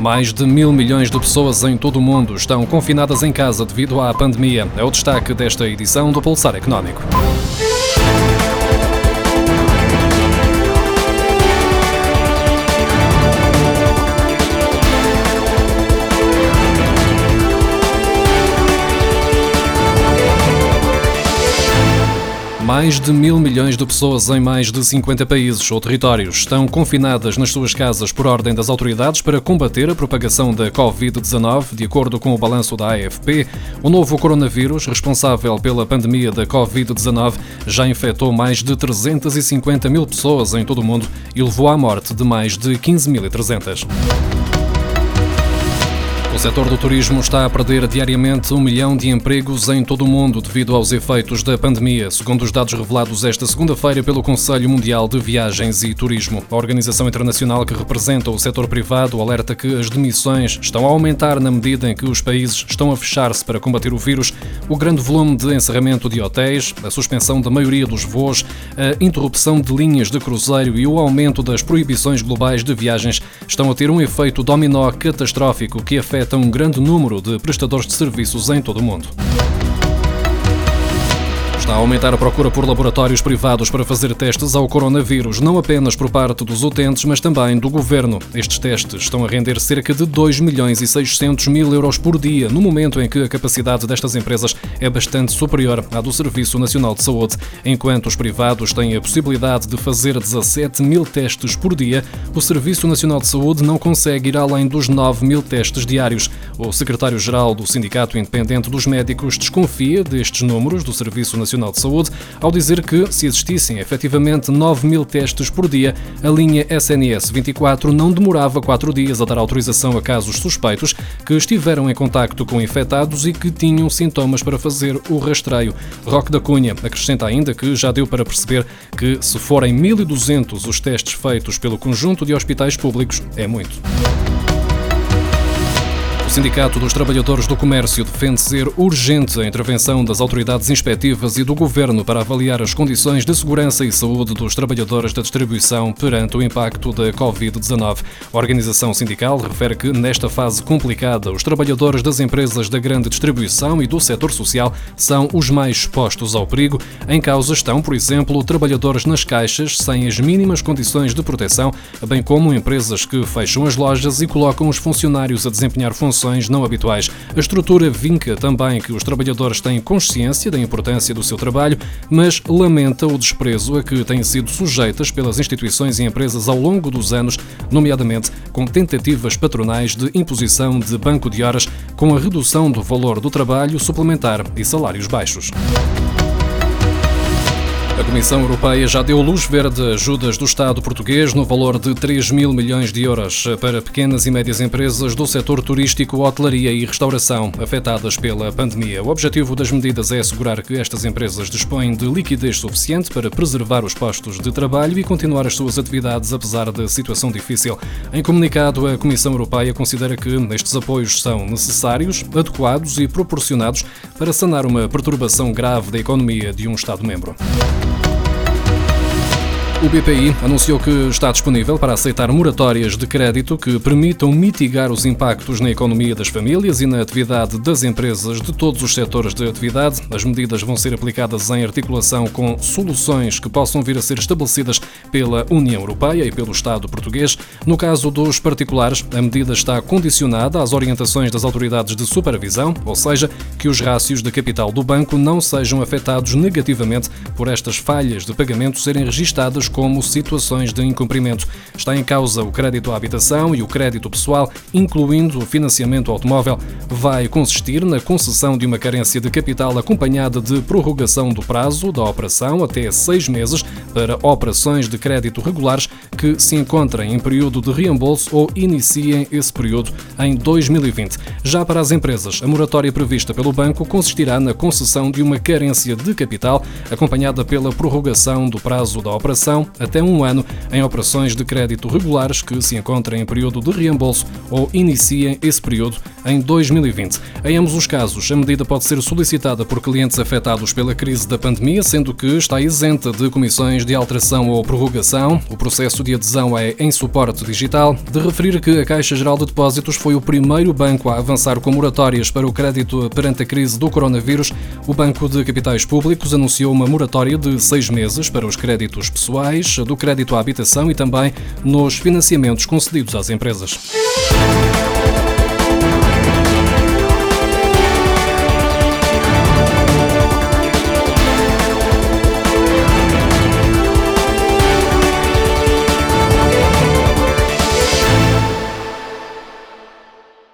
Mais de mil milhões de pessoas em todo o mundo estão confinadas em casa devido à pandemia. É o destaque desta edição do Pulsar Económico. Mais de mil milhões de pessoas em mais de 50 países ou territórios estão confinadas nas suas casas por ordem das autoridades para combater a propagação da Covid-19, de acordo com o balanço da AFP. O novo coronavírus, responsável pela pandemia da Covid-19, já infectou mais de 350 mil pessoas em todo o mundo e levou à morte de mais de 15.300. O setor do turismo está a perder diariamente um milhão de empregos em todo o mundo devido aos efeitos da pandemia, segundo os dados revelados esta segunda-feira pelo Conselho Mundial de Viagens e Turismo. A organização internacional que representa o setor privado alerta que as demissões estão a aumentar na medida em que os países estão a fechar-se para combater o vírus, o grande volume de encerramento de hotéis, a suspensão da maioria dos voos, a interrupção de linhas de cruzeiro e o aumento das proibições globais de viagens estão a ter um efeito dominó catastrófico que afeta afeta um grande número de prestadores de serviços em todo o mundo. A aumentar a procura por laboratórios privados para fazer testes ao coronavírus, não apenas por parte dos utentes, mas também do governo. Estes testes estão a render cerca de 2 milhões e 600 mil euros por dia, no momento em que a capacidade destas empresas é bastante superior à do Serviço Nacional de Saúde. Enquanto os privados têm a possibilidade de fazer 17 mil testes por dia, o Serviço Nacional de Saúde não consegue ir além dos 9 mil testes diários. O secretário-geral do Sindicato Independente dos Médicos desconfia destes números do Serviço Nacional de Saúde, ao dizer que, se existissem efetivamente 9 mil testes por dia, a linha SNS 24 não demorava 4 dias a dar autorização a casos suspeitos que estiveram em contacto com infectados e que tinham sintomas para fazer o rastreio. Roque da Cunha acrescenta ainda que já deu para perceber que, se forem 1.200 os testes feitos pelo conjunto de hospitais públicos, é muito. O Sindicato dos Trabalhadores do Comércio defende ser urgente a intervenção das autoridades inspectivas e do governo para avaliar as condições de segurança e saúde dos trabalhadores da distribuição perante o impacto da Covid-19. A organização sindical refere que, nesta fase complicada, os trabalhadores das empresas da grande distribuição e do setor social são os mais expostos ao perigo. Em causa estão, por exemplo, trabalhadores nas caixas sem as mínimas condições de proteção, bem como empresas que fecham as lojas e colocam os funcionários a desempenhar funções não habituais. A estrutura vinca também que os trabalhadores têm consciência da importância do seu trabalho, mas lamenta o desprezo a que têm sido sujeitas pelas instituições e empresas ao longo dos anos, nomeadamente com tentativas patronais de imposição de banco de horas, com a redução do valor do trabalho suplementar e salários baixos. A Comissão Europeia já deu luz verde a ajudas do Estado português no valor de 3 mil milhões de euros para pequenas e médias empresas do setor turístico, hotelaria e restauração afetadas pela pandemia. O objetivo das medidas é assegurar que estas empresas dispõem de liquidez suficiente para preservar os postos de trabalho e continuar as suas atividades apesar da situação difícil. Em comunicado, a Comissão Europeia considera que estes apoios são necessários, adequados e proporcionados para sanar uma perturbação grave da economia de um Estado-membro. O BPI anunciou que está disponível para aceitar moratórias de crédito que permitam mitigar os impactos na economia das famílias e na atividade das empresas de todos os setores de atividade. As medidas vão ser aplicadas em articulação com soluções que possam vir a ser estabelecidas pela União Europeia e pelo Estado português. No caso dos particulares, a medida está condicionada às orientações das autoridades de supervisão, ou seja, que os rácios de capital do banco não sejam afetados negativamente por estas falhas de pagamento serem registadas como situações de incumprimento. Está em causa o crédito à habitação e o crédito pessoal, incluindo o financiamento automóvel. Vai consistir na concessão de uma carência de capital acompanhada de prorrogação do prazo da operação até seis meses para operações de crédito regulares que se encontrem em período de reembolso ou iniciem esse período em 2020. Já para as empresas, a moratória prevista pelo banco consistirá na concessão de uma carência de capital acompanhada pela prorrogação do prazo da operação até um ano em operações de crédito regulares que se encontrem em período de reembolso ou iniciem esse período em 2020. Em ambos os casos, a medida pode ser solicitada por clientes afetados pela crise da pandemia, sendo que está isenta de comissões de alteração ou prorrogação. O processo de adesão é em suporte digital. De referir que a Caixa Geral de Depósitos foi o primeiro banco a avançar com moratórias para o crédito perante a crise do coronavírus. O Banco de Capitais Públicos anunciou uma moratória de seis meses para os créditos pessoais, do crédito à habitação e também nos financiamentos concedidos às empresas.